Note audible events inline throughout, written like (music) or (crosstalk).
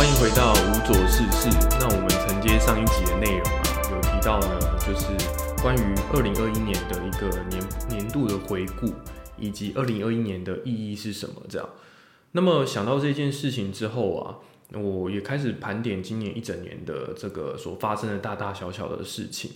欢迎回到无左事事。那我们承接上一集的内容啊，有提到呢，就是关于二零二一年的一个年年度的回顾，以及二零二一年的意义是什么这样。那么想到这件事情之后啊，我也开始盘点今年一整年的这个所发生的大大小小的事情。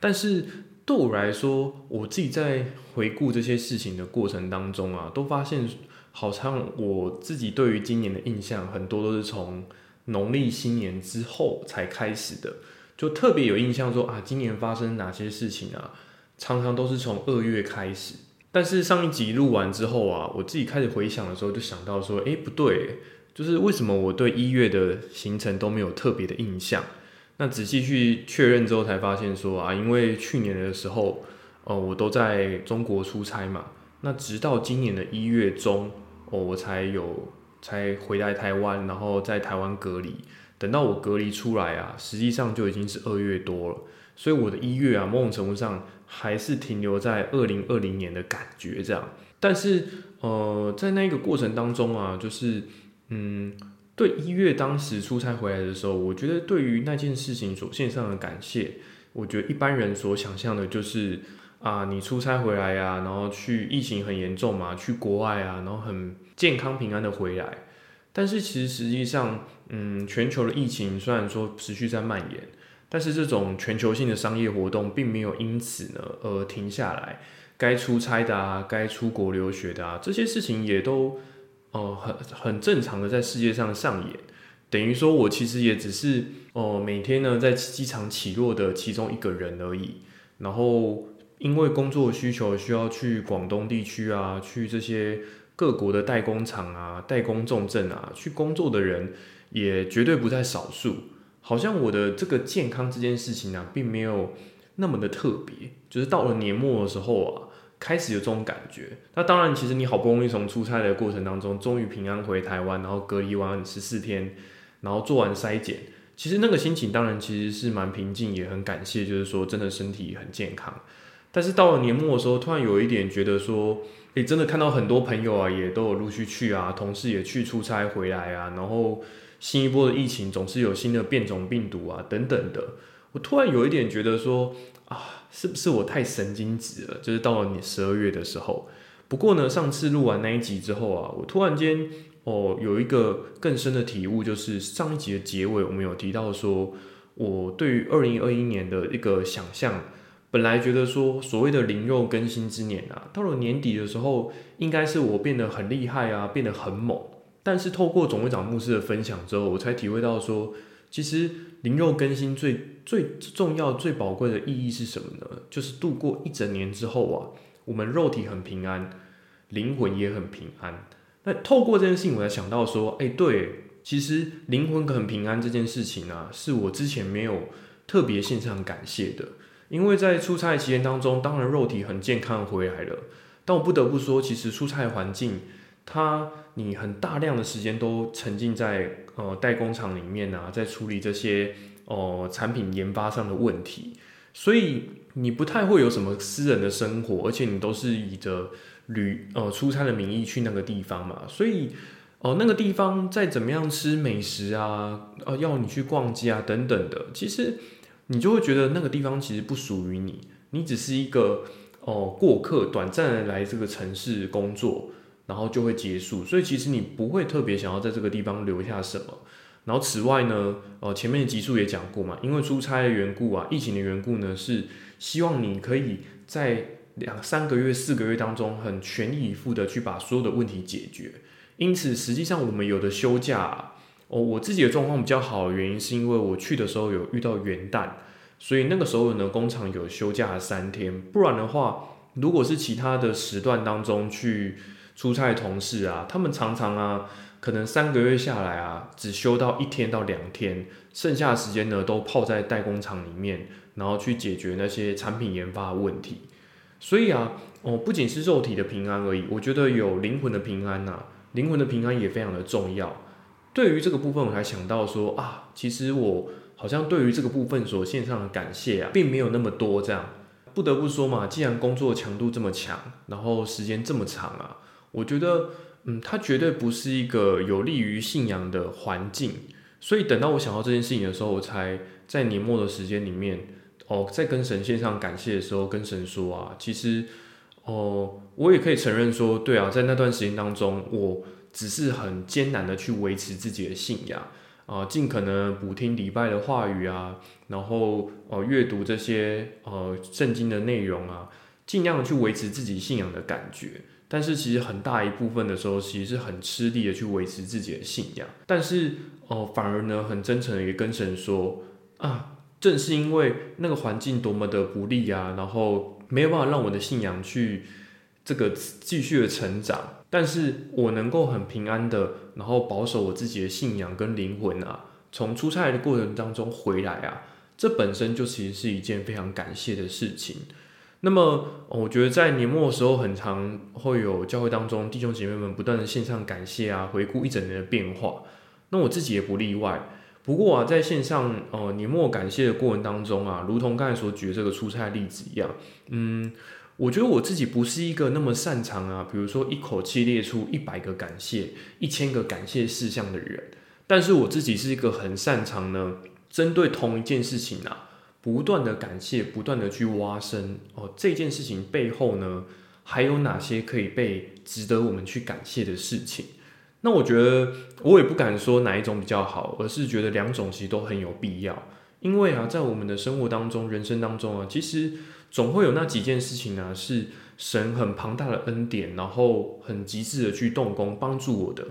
但是对我来说，我自己在回顾这些事情的过程当中啊，都发现好像我自己对于今年的印象很多都是从农历新年之后才开始的，就特别有印象说啊，今年发生哪些事情啊，常常都是从二月开始。但是上一集录完之后啊，我自己开始回想的时候，就想到说，诶，不对，就是为什么我对一月的行程都没有特别的印象？那仔细去确认之后，才发现说啊，因为去年的时候，呃，我都在中国出差嘛，那直到今年的一月中，我才有才回来台湾，然后在台湾隔离。等到我隔离出来啊，实际上就已经是二月多了，所以我的一月啊，某种程度上还是停留在二零二零年的感觉这样。但是，呃，在那个过程当中啊，就是嗯。对一月当时出差回来的时候，我觉得对于那件事情所献上的感谢，我觉得一般人所想象的就是啊，你出差回来呀，然后去疫情很严重嘛，去国外啊，然后很健康平安的回来。但是其实实际上，嗯，全球的疫情虽然说持续在蔓延，但是这种全球性的商业活动并没有因此呢而停下来。该出差的啊，该出国留学的啊，这些事情也都。哦，很很正常的在世界上上演，等于说我其实也只是哦每天呢在机场起落的其中一个人而已。然后因为工作需求需要去广东地区啊，去这些各国的代工厂啊、代工重镇啊去工作的人也绝对不在少数。好像我的这个健康这件事情呢，并没有那么的特别，就是到了年末的时候啊。开始有这种感觉，那当然，其实你好不容易从出差的过程当中，终于平安回台湾，然后隔离完十四天，然后做完筛检，其实那个心情当然其实是蛮平静，也很感谢，就是说真的身体很健康。但是到了年末的时候，突然有一点觉得说，诶，真的看到很多朋友啊，也都有陆续去啊，同事也去出差回来啊，然后新一波的疫情总是有新的变种病毒啊等等的，我突然有一点觉得说。啊，是不是我太神经质了？就是到了你十二月的时候。不过呢，上次录完那一集之后啊，我突然间哦有一个更深的体悟，就是上一集的结尾我们有提到说，我对于二零二一年的一个想象，本来觉得说所谓的灵肉更新之年啊，到了年底的时候，应该是我变得很厉害啊，变得很猛。但是透过总会长牧师的分享之后，我才体会到说，其实。灵肉更新最最重要、最宝贵的意义是什么呢？就是度过一整年之后啊，我们肉体很平安，灵魂也很平安。那透过这件事情，我才想到说，哎，对，其实灵魂很平安这件事情啊，是我之前没有特别献上感谢的。因为在出差期间当中，当然肉体很健康回来了，但我不得不说，其实出差环境，它你很大量的时间都沉浸在。呃，代工厂里面啊，在处理这些哦产品研发上的问题，所以你不太会有什么私人的生活，而且你都是以着旅呃出差的名义去那个地方嘛，所以哦那个地方再怎么样吃美食啊，呃要你去逛街啊等等的，其实你就会觉得那个地方其实不属于你，你只是一个哦过客，短暂的来这个城市工作。然后就会结束，所以其实你不会特别想要在这个地方留下什么。然后此外呢，呃，前面的集数也讲过嘛，因为出差的缘故啊，疫情的缘故呢，是希望你可以在两三个月、四个月当中，很全力以赴的去把所有的问题解决。因此，实际上我们有的休假，哦，我自己的状况比较好的原因，是因为我去的时候有遇到元旦，所以那个时候呢，工厂有休假三天。不然的话，如果是其他的时段当中去。出差的同事啊，他们常常啊，可能三个月下来啊，只休到一天到两天，剩下的时间呢，都泡在代工厂里面，然后去解决那些产品研发的问题。所以啊，哦，不仅是肉体的平安而已，我觉得有灵魂的平安呐，灵魂的平安也非常的重要。对于这个部分，我才想到说啊，其实我好像对于这个部分所献上的感谢啊，并没有那么多。这样不得不说嘛，既然工作强度这么强，然后时间这么长啊。我觉得，嗯，它绝对不是一个有利于信仰的环境，所以等到我想到这件事情的时候，我才在年末的时间里面，哦，在跟神线上感谢的时候，跟神说啊，其实，哦，我也可以承认说，对啊，在那段时间当中，我只是很艰难的去维持自己的信仰啊，尽可能补听礼拜的话语啊，然后呃，阅读这些呃圣经的内容啊，尽量的去维持自己信仰的感觉。但是其实很大一部分的时候，其实是很吃力的去维持自己的信仰。但是哦，反而呢，很真诚的也跟神说啊，正是因为那个环境多么的不利啊，然后没有办法让我的信仰去这个继续的成长。但是我能够很平安的，然后保守我自己的信仰跟灵魂啊，从出差的过程当中回来啊，这本身就其实是一件非常感谢的事情。那么，我觉得在年末的时候，很常会有教会当中弟兄姐妹们不断的线上感谢啊，回顾一整年的变化。那我自己也不例外。不过啊，在线上呃年末感谢的过程当中啊，如同刚才所举的这个出差例子一样，嗯，我觉得我自己不是一个那么擅长啊，比如说一口气列出一百个感谢、一千个感谢事项的人。但是我自己是一个很擅长呢，针对同一件事情啊。不断的感谢，不断的去挖深哦，这件事情背后呢，还有哪些可以被值得我们去感谢的事情？那我觉得我也不敢说哪一种比较好，而是觉得两种其实都很有必要。因为啊，在我们的生活当中、人生当中啊，其实总会有那几件事情呢，是神很庞大的恩典，然后很极致的去动工帮助我的。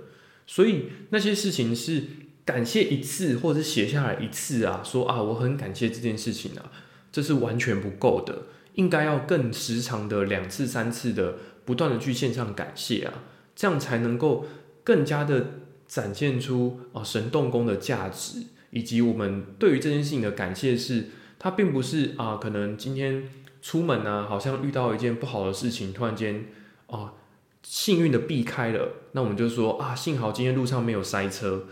所以那些事情是。感谢一次，或者是写下来一次啊，说啊，我很感谢这件事情啊，这是完全不够的，应该要更时常的两次、三次的不断的去线上感谢啊，这样才能够更加的展现出啊神动工的价值，以及我们对于这件事情的感谢是，它并不是啊，可能今天出门呢，好像遇到一件不好的事情，突然间啊幸运的避开了，那我们就说啊，幸好今天路上没有塞车。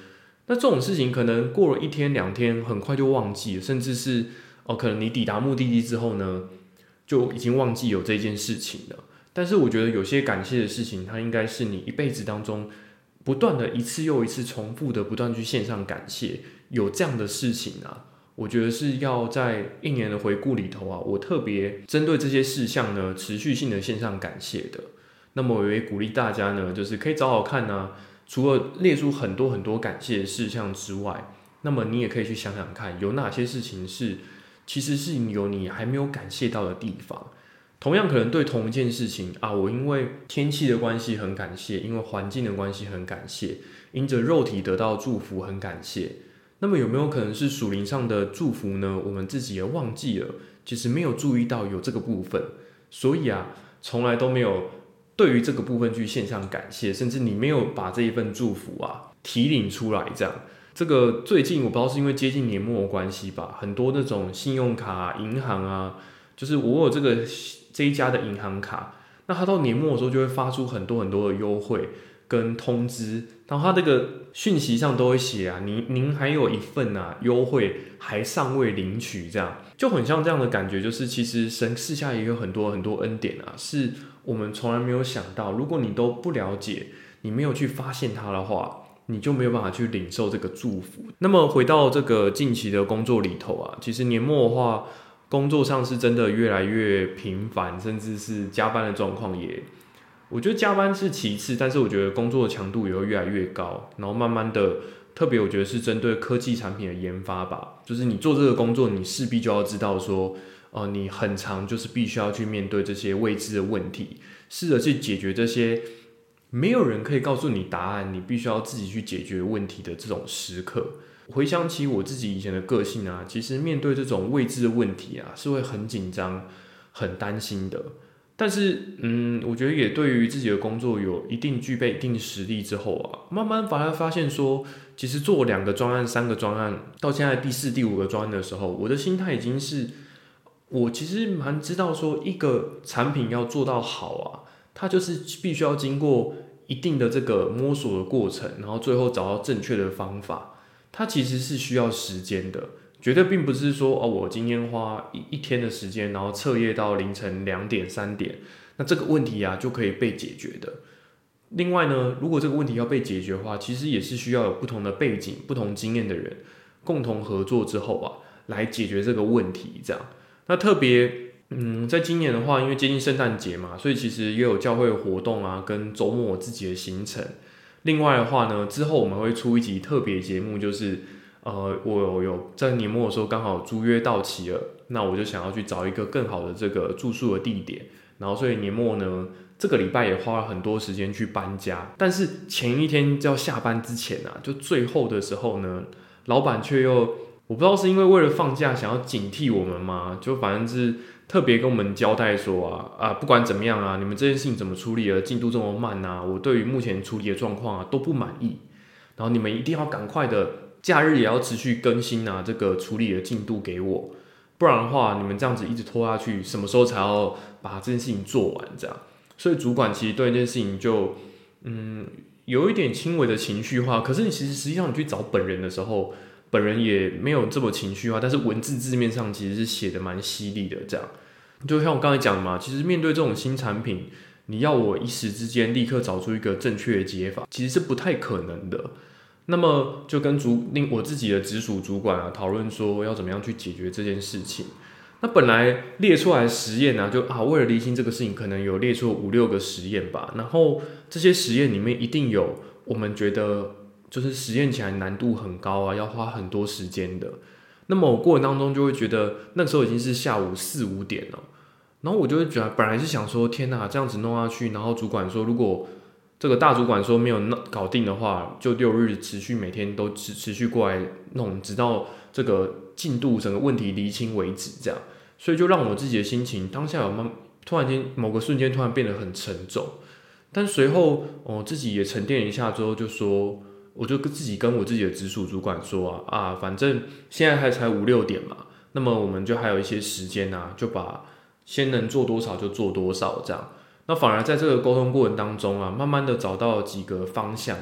那这种事情可能过了一天两天，很快就忘记了，甚至是哦，可能你抵达目的地之后呢，就已经忘记有这件事情了。但是我觉得有些感谢的事情，它应该是你一辈子当中不断的一次又一次重复的不断去线上感谢，有这样的事情啊，我觉得是要在一年的回顾里头啊，我特别针对这些事项呢，持续性的线上感谢的。那么我也鼓励大家呢，就是可以找找看呢。除了列出很多很多感谢的事项之外，那么你也可以去想想看，有哪些事情是其实是有你还没有感谢到的地方。同样可能对同一件事情啊，我因为天气的关系很感谢，因为环境的关系很感谢，因着肉体得到祝福很感谢。那么有没有可能是属灵上的祝福呢？我们自己也忘记了，其实没有注意到有这个部分，所以啊，从来都没有。对于这个部分去线上感谢，甚至你没有把这一份祝福啊提领出来，这样，这个最近我不知道是因为接近年末的关系吧，很多那种信用卡、银行啊，就是我有这个这一家的银行卡，那它到年末的时候就会发出很多很多的优惠跟通知，然后它这个讯息上都会写啊，您您还有一份啊优惠还尚未领取，这样就很像这样的感觉，就是其实神私下也有很多很多恩典啊，是。我们从来没有想到，如果你都不了解，你没有去发现它的话，你就没有办法去领受这个祝福。那么回到这个近期的工作里头啊，其实年末的话，工作上是真的越来越频繁，甚至是加班的状况也，我觉得加班是其次，但是我觉得工作的强度也会越来越高。然后慢慢的，特别我觉得是针对科技产品的研发吧，就是你做这个工作，你势必就要知道说。哦，你很长就是必须要去面对这些未知的问题，试着去解决这些没有人可以告诉你答案，你必须要自己去解决问题的这种时刻。回想起我自己以前的个性啊，其实面对这种未知的问题啊，是会很紧张、很担心的。但是，嗯，我觉得也对于自己的工作有一定具备一定实力之后啊，慢慢反而发现说，其实做两个专案、三个专案，到现在第四、第五个专案的时候，我的心态已经是。我其实蛮知道，说一个产品要做到好啊，它就是必须要经过一定的这个摸索的过程，然后最后找到正确的方法。它其实是需要时间的，绝对并不是说哦，我今天花一一天的时间，然后彻夜到凌晨两点三点，那这个问题啊就可以被解决的。另外呢，如果这个问题要被解决的话，其实也是需要有不同的背景、不同经验的人共同合作之后啊，来解决这个问题。这样，那特别，嗯，在今年的话，因为接近圣诞节嘛，所以其实也有教会活动啊，跟周末自己的行程。另外的话呢，之后我们会出一集特别节目，就是呃，我有在年末的时候刚好租约到期了，那我就想要去找一个更好的这个住宿的地点，然后所以年末呢。这个礼拜也花了很多时间去搬家，但是前一天就要下班之前啊，就最后的时候呢，老板却又我不知道是因为为了放假想要警惕我们吗？就反正是特别跟我们交代说啊啊，不管怎么样啊，你们这件事情怎么处理了，进度这么慢啊，我对于目前处理的状况啊都不满意，然后你们一定要赶快的，假日也要持续更新啊，这个处理的进度给我，不然的话你们这样子一直拖下去，什么时候才要把这件事情做完？这样。所以主管其实对这件事情就，嗯，有一点轻微的情绪化。可是你其实实际上你去找本人的时候，本人也没有这么情绪化。但是文字字面上其实是写的蛮犀利的。这样，就像我刚才讲嘛，其实面对这种新产品，你要我一时之间立刻找出一个正确的解法，其实是不太可能的。那么就跟主令我自己的直属主管啊讨论说，要怎么样去解决这件事情。那本来列出来的实验呢，就啊，为了厘清这个事情，可能有列出五六个实验吧。然后这些实验里面一定有我们觉得就是实验起来难度很高啊，要花很多时间的。那么我过程当中就会觉得，那时候已经是下午四五点了。然后我就会觉得，本来是想说，天哪，这样子弄下去。然后主管说，如果 (laughs) 这个大主管说没有弄搞定的话，就六日持续每天都持持续过来弄，直到这个进度整个问题厘清为止，这样。所以就让我自己的心情当下有慢，突然间某个瞬间突然变得很沉重，但随后我自己也沉淀一下之后，就说我就跟自己跟我自己的直属主管说啊啊，反正现在还才五六点嘛，那么我们就还有一些时间啊，就把先能做多少就做多少这样。那反而在这个沟通过程当中啊，慢慢的找到几个方向。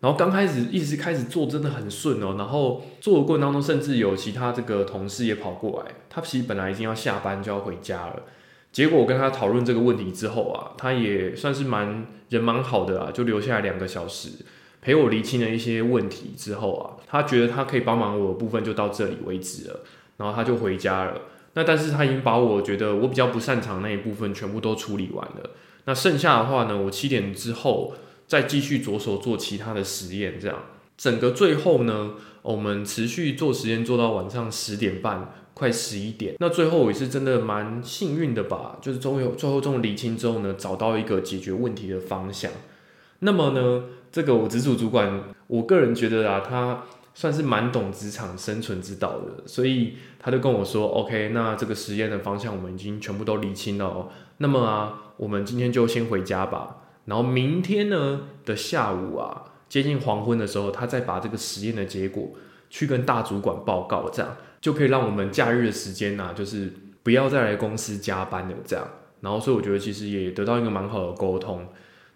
然后刚开始一直开始做真的很顺哦，然后做的过程当中，甚至有其他这个同事也跑过来，他其实本来已经要下班就要回家了，结果我跟他讨论这个问题之后啊，他也算是蛮人蛮好的啊，就留下来两个小时陪我厘清了一些问题之后啊，他觉得他可以帮忙我的部分就到这里为止了，然后他就回家了。那但是他已经把我觉得我比较不擅长那一部分全部都处理完了，那剩下的话呢，我七点之后。再继续着手做其他的实验，这样整个最后呢，我们持续做实验做到晚上十点半，快十一点。那最后我也是真的蛮幸运的吧，就是终于最后这种理清之后呢，找到一个解决问题的方向。那么呢，这个我直属主管，我个人觉得啊，他算是蛮懂职场生存之道的，所以他就跟我说：“OK，那这个实验的方向我们已经全部都理清了哦。那么啊，我们今天就先回家吧。”然后明天呢的下午啊，接近黄昏的时候，他再把这个实验的结果去跟大主管报告，这样就可以让我们假日的时间呢，就是不要再来公司加班了。这样，然后所以我觉得其实也得到一个蛮好的沟通。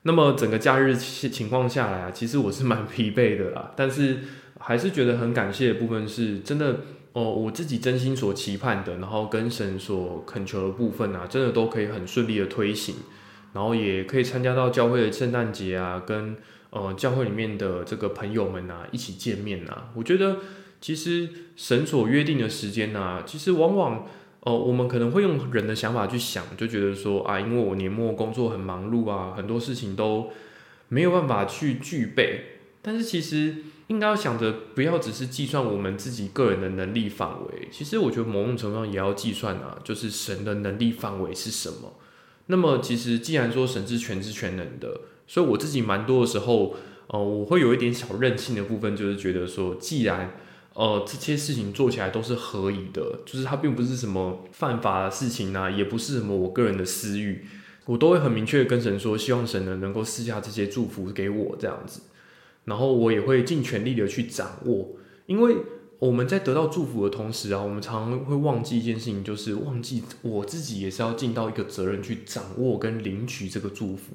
那么整个假日情况下来啊，其实我是蛮疲惫的啦，但是还是觉得很感谢的部分是真的哦，我自己真心所期盼的，然后跟神所恳求的部分啊，真的都可以很顺利的推行。然后也可以参加到教会的圣诞节啊，跟呃教会里面的这个朋友们啊一起见面啊。我觉得其实神所约定的时间呢，其实往往哦我们可能会用人的想法去想，就觉得说啊，因为我年末工作很忙碌啊，很多事情都没有办法去具备。但是其实应该要想着，不要只是计算我们自己个人的能力范围。其实我觉得某种程度上也要计算啊，就是神的能力范围是什么。那么其实，既然说神是全知全能的，所以我自己蛮多的时候，呃，我会有一点小任性的部分，就是觉得说，既然呃这些事情做起来都是合宜的，就是它并不是什么犯法的事情啊，也不是什么我个人的私欲，我都会很明确的跟神说，希望神呢能够赐下这些祝福给我这样子，然后我也会尽全力的去掌握，因为。我们在得到祝福的同时啊，我们常常会忘记一件事情，就是忘记我自己也是要尽到一个责任去掌握跟领取这个祝福。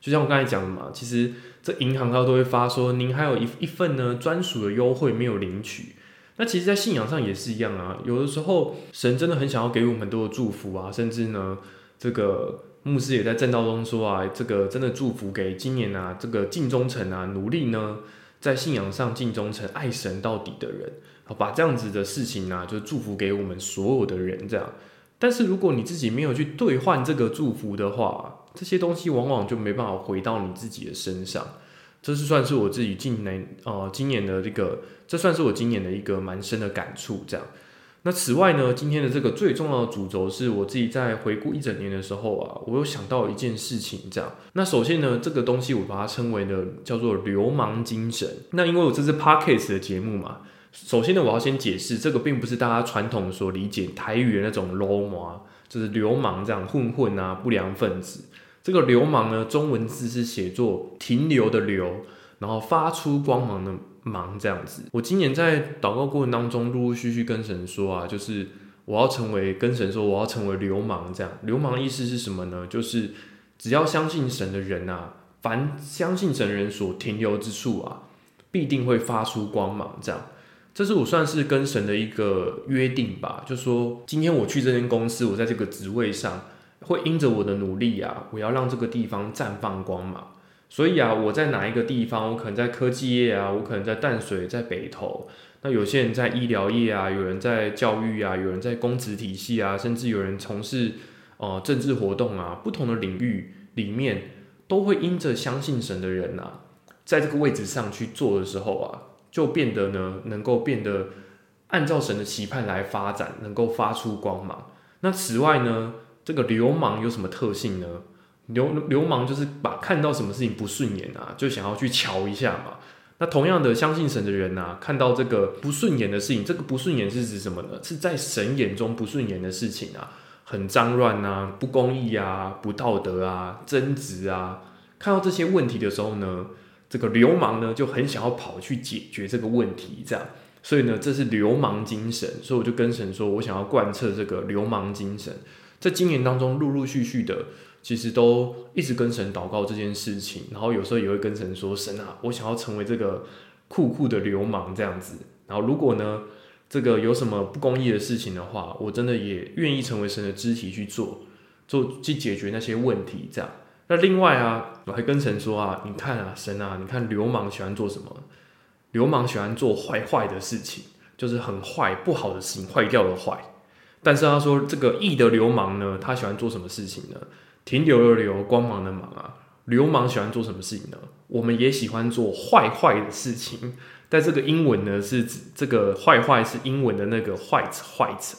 就像我刚才讲的嘛，其实这银行它都会发说，您还有一一份呢专属的优惠没有领取。那其实，在信仰上也是一样啊。有的时候，神真的很想要给我们很多的祝福啊，甚至呢，这个牧师也在正道中说啊，这个真的祝福给今年啊，这个尽忠诚啊，努力呢，在信仰上尽忠诚、爱神到底的人，好把这样子的事情呢，就祝福给我们所有的人这样。但是如果你自己没有去兑换这个祝福的话，这些东西往往就没办法回到你自己的身上。这是算是我自己今年呃今年的这个，这算是我今年的一个蛮深的感触这样。那此外呢，今天的这个最重要的主轴是我自己在回顾一整年的时候啊，我有想到一件事情，这样。那首先呢，这个东西我把它称为的叫做流氓精神。那因为我这是 Parkes 的节目嘛，首先呢，我要先解释，这个并不是大家传统所理解台语的那种 low 嘛，就是流氓这样混混啊，不良分子。这个流氓呢，中文字是写作停留的流，然后发出光芒的。忙这样子，我今年在祷告过程当中，陆陆续续跟神说啊，就是我要成为跟神说，我要成为流氓这样。流氓意思是什么呢？就是只要相信神的人啊，凡相信神人所停留之处啊，必定会发出光芒这样。这是我算是跟神的一个约定吧，就说今天我去这间公司，我在这个职位上，会因着我的努力啊，我要让这个地方绽放光芒。所以啊，我在哪一个地方？我可能在科技业啊，我可能在淡水，在北投。那有些人在医疗业啊，有人在教育啊，有人在公职体系啊，甚至有人从事呃政治活动啊，不同的领域里面，都会因着相信神的人呐，在这个位置上去做的时候啊，就变得呢，能够变得按照神的期盼来发展，能够发出光芒。那此外呢，这个流氓有什么特性呢？流流氓就是把看到什么事情不顺眼啊，就想要去瞧一下嘛。那同样的，相信神的人呐，看到这个不顺眼的事情，这个不顺眼是指什么呢？是在神眼中不顺眼的事情啊，很脏乱啊，不公义啊，不道德啊，争执啊。看到这些问题的时候呢，这个流氓呢就很想要跑去解决这个问题，这样。所以呢，这是流氓精神。所以我就跟神说，我想要贯彻这个流氓精神，在今年当中陆陆续续的。其实都一直跟神祷告这件事情，然后有时候也会跟神说：“神啊，我想要成为这个酷酷的流氓这样子。然后如果呢，这个有什么不公义的事情的话，我真的也愿意成为神的肢体去做，做去解决那些问题。这样。那另外啊，我还跟神说啊，你看啊，神啊，你看流氓喜欢做什么？流氓喜欢做坏坏的事情，就是很坏不好的事情，坏掉的坏。但是他说这个义的流氓呢，他喜欢做什么事情呢？”停留的留，光芒的芒啊！流氓喜欢做什么事情呢？我们也喜欢做坏坏的事情。但这个英文呢，是指这个坏坏是英文的那个 white white，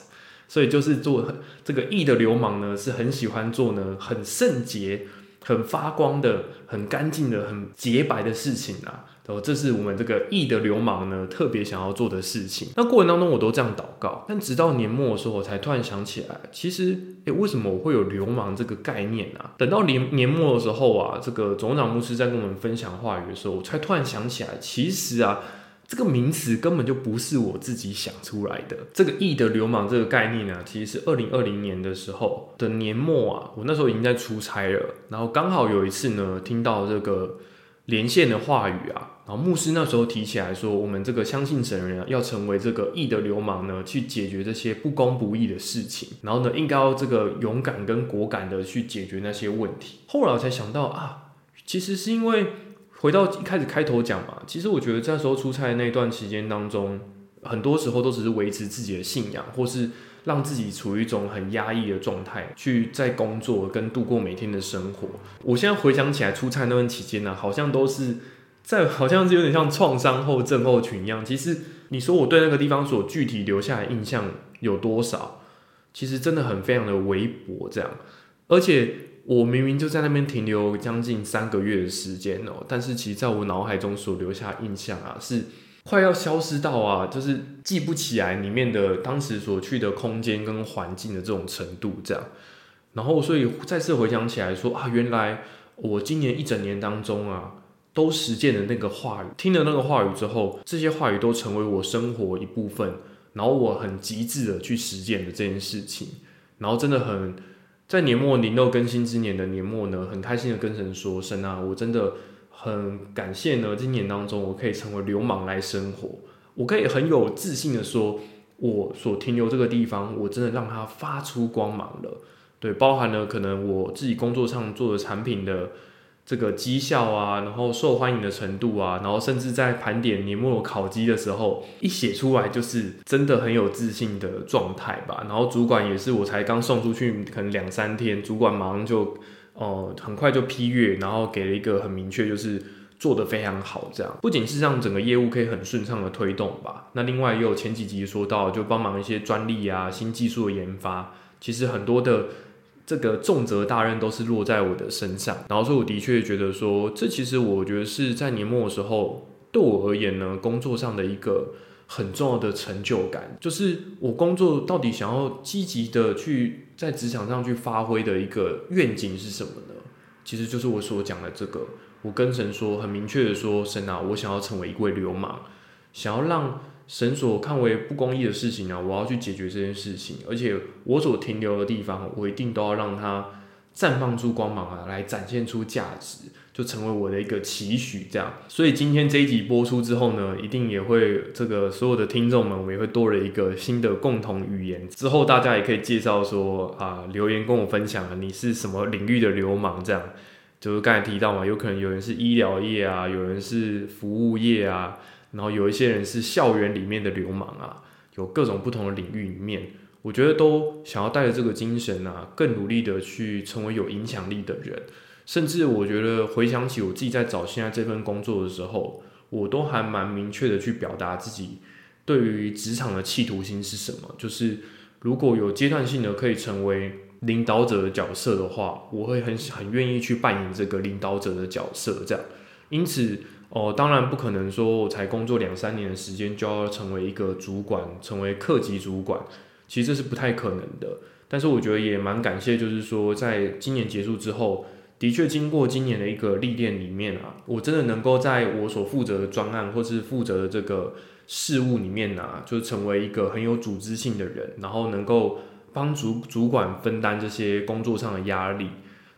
所以就是做这个义的流氓呢，是很喜欢做呢很圣洁、很发光的、很干净的、很洁白的事情啊。哦，这是我们这个义的流氓呢，特别想要做的事情。那过程当中，我都这样祷告，但直到年末的时候，我才突然想起来，其实，诶，为什么我会有流氓这个概念啊？等到年年末的时候啊，这个总长牧师在跟我们分享话语的时候，我才突然想起来，其实啊，这个名词根本就不是我自己想出来的。这个义的流氓这个概念呢，其实是二零二零年的时候的年末啊，我那时候已经在出差了，然后刚好有一次呢，听到这个。连线的话语啊，然后牧师那时候提起来说，我们这个相信神人要成为这个义的流氓呢，去解决这些不公不义的事情，然后呢，应该要这个勇敢跟果敢的去解决那些问题。后来我才想到啊，其实是因为回到一开始开头讲嘛，其实我觉得那时候出差那段期间当中，很多时候都只是维持自己的信仰，或是。让自己处于一种很压抑的状态，去在工作跟度过每天的生活。我现在回想起来，出差那段期间呢，好像都是在，好像是有点像创伤后症候群一样。其实你说我对那个地方所具体留下的印象有多少？其实真的很非常的微薄，这样。而且我明明就在那边停留将近三个月的时间哦，但是其实在我脑海中所留下印象啊是。快要消失到啊，就是记不起来里面的当时所去的空间跟环境的这种程度，这样。然后，所以再次回想起来说啊，原来我今年一整年当中啊，都实践的那个话语，听了那个话语之后，这些话语都成为我生活一部分。然后我很极致的去实践的这件事情，然后真的很在年末零六更新之年的年末呢，很开心的跟神说，神啊，我真的。很感谢呢，今年当中我可以成为流氓来生活，我可以很有自信的说，我所停留这个地方，我真的让它发出光芒了。对，包含了可能我自己工作上做的产品的这个绩效啊，然后受欢迎的程度啊，然后甚至在盘点年末考绩的时候，一写出来就是真的很有自信的状态吧。然后主管也是，我才刚送出去，可能两三天，主管马上就哦很快就批阅，然后给了一个很明确，就是做的非常好。这样不仅是让整个业务可以很顺畅的推动吧，那另外也有前几集说到，就帮忙一些专利啊、新技术的研发，其实很多的。这个重责大任都是落在我的身上，然后所以我的确觉得说，这其实我觉得是在年末的时候，对我而言呢，工作上的一个很重要的成就感，就是我工作到底想要积极的去在职场上去发挥的一个愿景是什么呢？其实就是我所讲的这个，我跟神说，很明确的说，神啊，我想要成为一位流氓，想要让。神所看为不公义的事情呢，我要去解决这件事情，而且我所停留的地方，我一定都要让它绽放出光芒啊，来展现出价值，就成为我的一个期许。这样，所以今天这一集播出之后呢，一定也会这个所有的听众们，我们也会多了一个新的共同语言。之后大家也可以介绍说啊，留言跟我分享啊，你是什么领域的流氓？这样，就是刚才提到嘛，有可能有人是医疗业啊，有人是服务业啊。然后有一些人是校园里面的流氓啊，有各种不同的领域里面，我觉得都想要带着这个精神啊，更努力的去成为有影响力的人。甚至我觉得回想起我自己在找现在这份工作的时候，我都还蛮明确的去表达自己对于职场的企图心是什么。就是如果有阶段性的可以成为领导者的角色的话，我会很很愿意去扮演这个领导者的角色。这样，因此。哦，当然不可能说我才工作两三年的时间就要成为一个主管，成为客级主管，其实这是不太可能的。但是我觉得也蛮感谢，就是说在今年结束之后，的确经过今年的一个历练里面啊，我真的能够在我所负责的专案或是负责的这个事务里面啊，就成为一个很有组织性的人，然后能够帮主主管分担这些工作上的压力。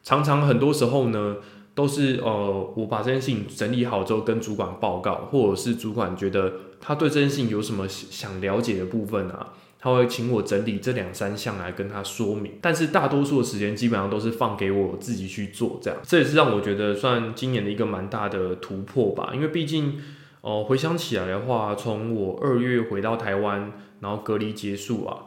常常很多时候呢。都是呃，我把这件事情整理好之后跟主管报告，或者是主管觉得他对这件事情有什么想了解的部分啊，他会请我整理这两三项来跟他说明。但是大多数的时间基本上都是放给我自己去做，这样这也是让我觉得算今年的一个蛮大的突破吧。因为毕竟哦，回想起来的话，从我二月回到台湾，然后隔离结束啊，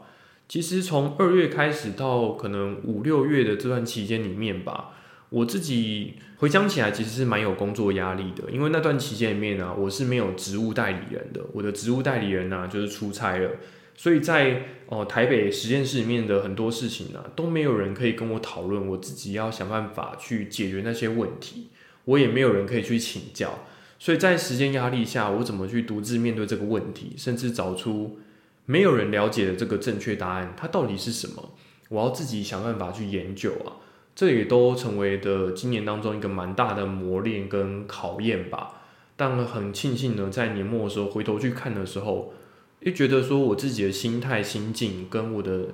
其实从二月开始到可能五六月的这段期间里面吧。我自己回想起来，其实是蛮有工作压力的，因为那段期间里面呢，我是没有职务代理人的，我的职务代理人呢就是出差了，所以在哦台北实验室里面的很多事情呢，都没有人可以跟我讨论，我自己要想办法去解决那些问题，我也没有人可以去请教，所以在时间压力下，我怎么去独自面对这个问题，甚至找出没有人了解的这个正确答案，它到底是什么，我要自己想办法去研究啊。这也都成为的今年当中一个蛮大的磨练跟考验吧。但很庆幸呢，在年末的时候回头去看的时候，又觉得说我自己的心态、心境跟我的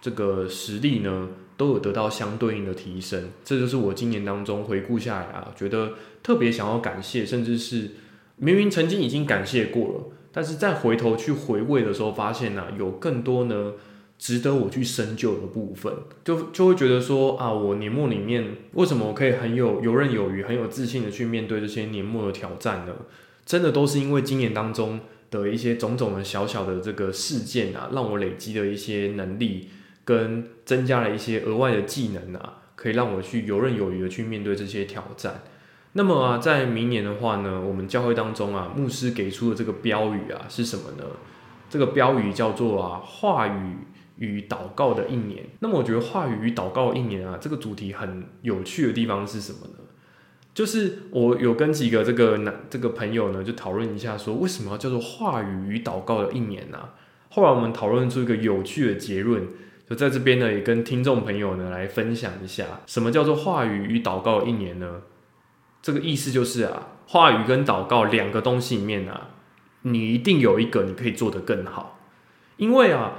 这个实力呢，都有得到相对应的提升。这就是我今年当中回顾下来啊，觉得特别想要感谢，甚至是明明曾经已经感谢过了，但是再回头去回味的时候，发现呢，有更多呢。值得我去深究的部分，就就会觉得说啊，我年末里面为什么我可以很有游刃有余、很有自信的去面对这些年末的挑战呢？真的都是因为今年当中的一些种种的小小的这个事件啊，让我累积的一些能力，跟增加了一些额外的技能啊，可以让我去游刃有余的去面对这些挑战。那么啊，在明年的话呢，我们教会当中啊，牧师给出的这个标语啊是什么呢？这个标语叫做啊，话语。与祷告的一年，那么我觉得话语与祷告一年啊，这个主题很有趣的地方是什么呢？就是我有跟几个这个男这个朋友呢，就讨论一下，说为什么要叫做话语与祷告的一年呢？后来我们讨论出一个有趣的结论，就在这边呢，也跟听众朋友呢来分享一下，什么叫做话语与祷告一年呢？这个意思就是啊，话语跟祷告两个东西里面啊，你一定有一个你可以做得更好，因为啊。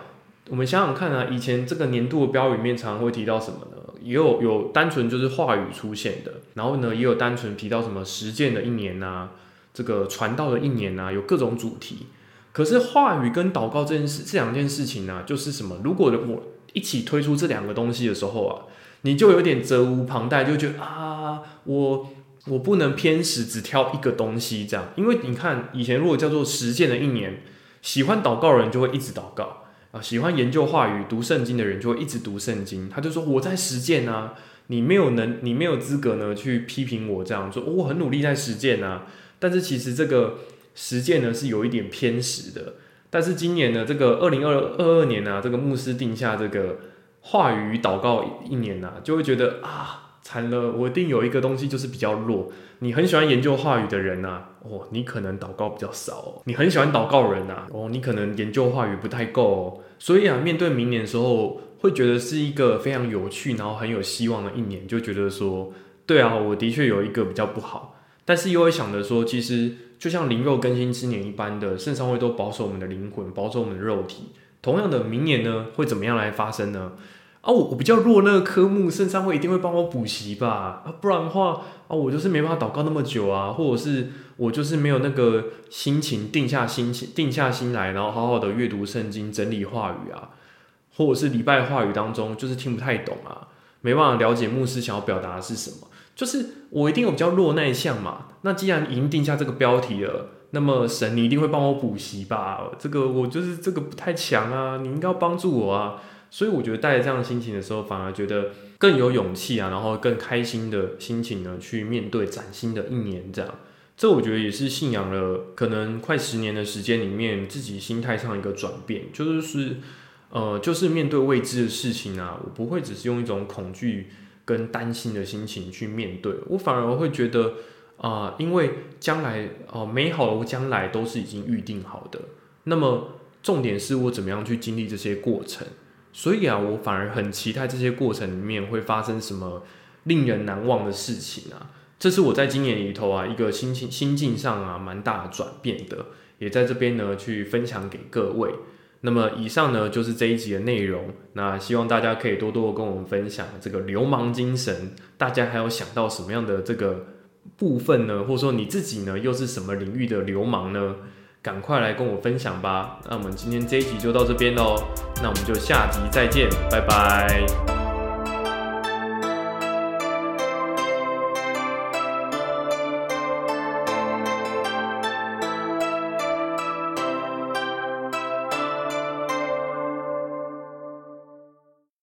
我们想想看啊，以前这个年度的标语里面常常会提到什么呢？也有有单纯就是话语出现的，然后呢也有单纯提到什么实践的一年呐，这个传道的一年呐，有各种主题。可是话语跟祷告这件事这两件事情呢，就是什么？如果我一起推出这两个东西的时候啊，你就有点责无旁贷，就觉得啊，我我不能偏食，只挑一个东西这样。因为你看，以前如果叫做实践的一年，喜欢祷告的人就会一直祷告喜欢研究话语、读圣经的人就会一直读圣经。他就说我在实践啊，你没有能，你没有资格呢去批评我这样说，我很努力在实践啊。但是其实这个实践呢是有一点偏食的。但是今年呢，这个二零二二二年呢，这个牧师定下这个话语祷告一年呢，就会觉得啊，惨了，我一定有一个东西就是比较弱。你很喜欢研究话语的人呐，哦，你可能祷告比较少；你很喜欢祷告人呐，哦，你可能研究话语不太够。所以啊，面对明年的时候，会觉得是一个非常有趣，然后很有希望的一年，就觉得说，对啊，我的确有一个比较不好，但是又会想着说，其实。就像灵肉更新之年一般的，圣上会都保守我们的灵魂，保守我们的肉体。同样的，明年呢会怎么样来发生呢？啊，我我比较弱那个科目，圣上会一定会帮我补习吧？啊，不然的话啊，我就是没办法祷告那么久啊，或者是我就是没有那个心情定下心情，定下心来，然后好好的阅读圣经，整理话语啊，或者是礼拜话语当中就是听不太懂啊，没办法了解牧师想要表达的是什么。就是我一定有比较弱那一项嘛，那既然已经定下这个标题了，那么神你一定会帮我补习吧？这个我就是这个不太强啊，你应该要帮助我啊。所以我觉得带着这样的心情的时候，反而觉得更有勇气啊，然后更开心的心情呢，去面对崭新的一年。这样，这我觉得也是信仰了可能快十年的时间里面，自己心态上一个转变，就是呃，就是面对未知的事情啊，我不会只是用一种恐惧。跟担心的心情去面对，我反而会觉得啊，因为将来哦，美好的将来都是已经预定好的。那么重点是我怎么样去经历这些过程，所以啊，我反而很期待这些过程里面会发生什么令人难忘的事情啊。这是我在今年里头啊一个心情心境上啊蛮大的转变的，也在这边呢去分享给各位。那么以上呢就是这一集的内容。那希望大家可以多多跟我们分享这个流氓精神。大家还有想到什么样的这个部分呢？或者说你自己呢又是什么领域的流氓呢？赶快来跟我分享吧。那我们今天这一集就到这边喽。那我们就下集再见，拜拜。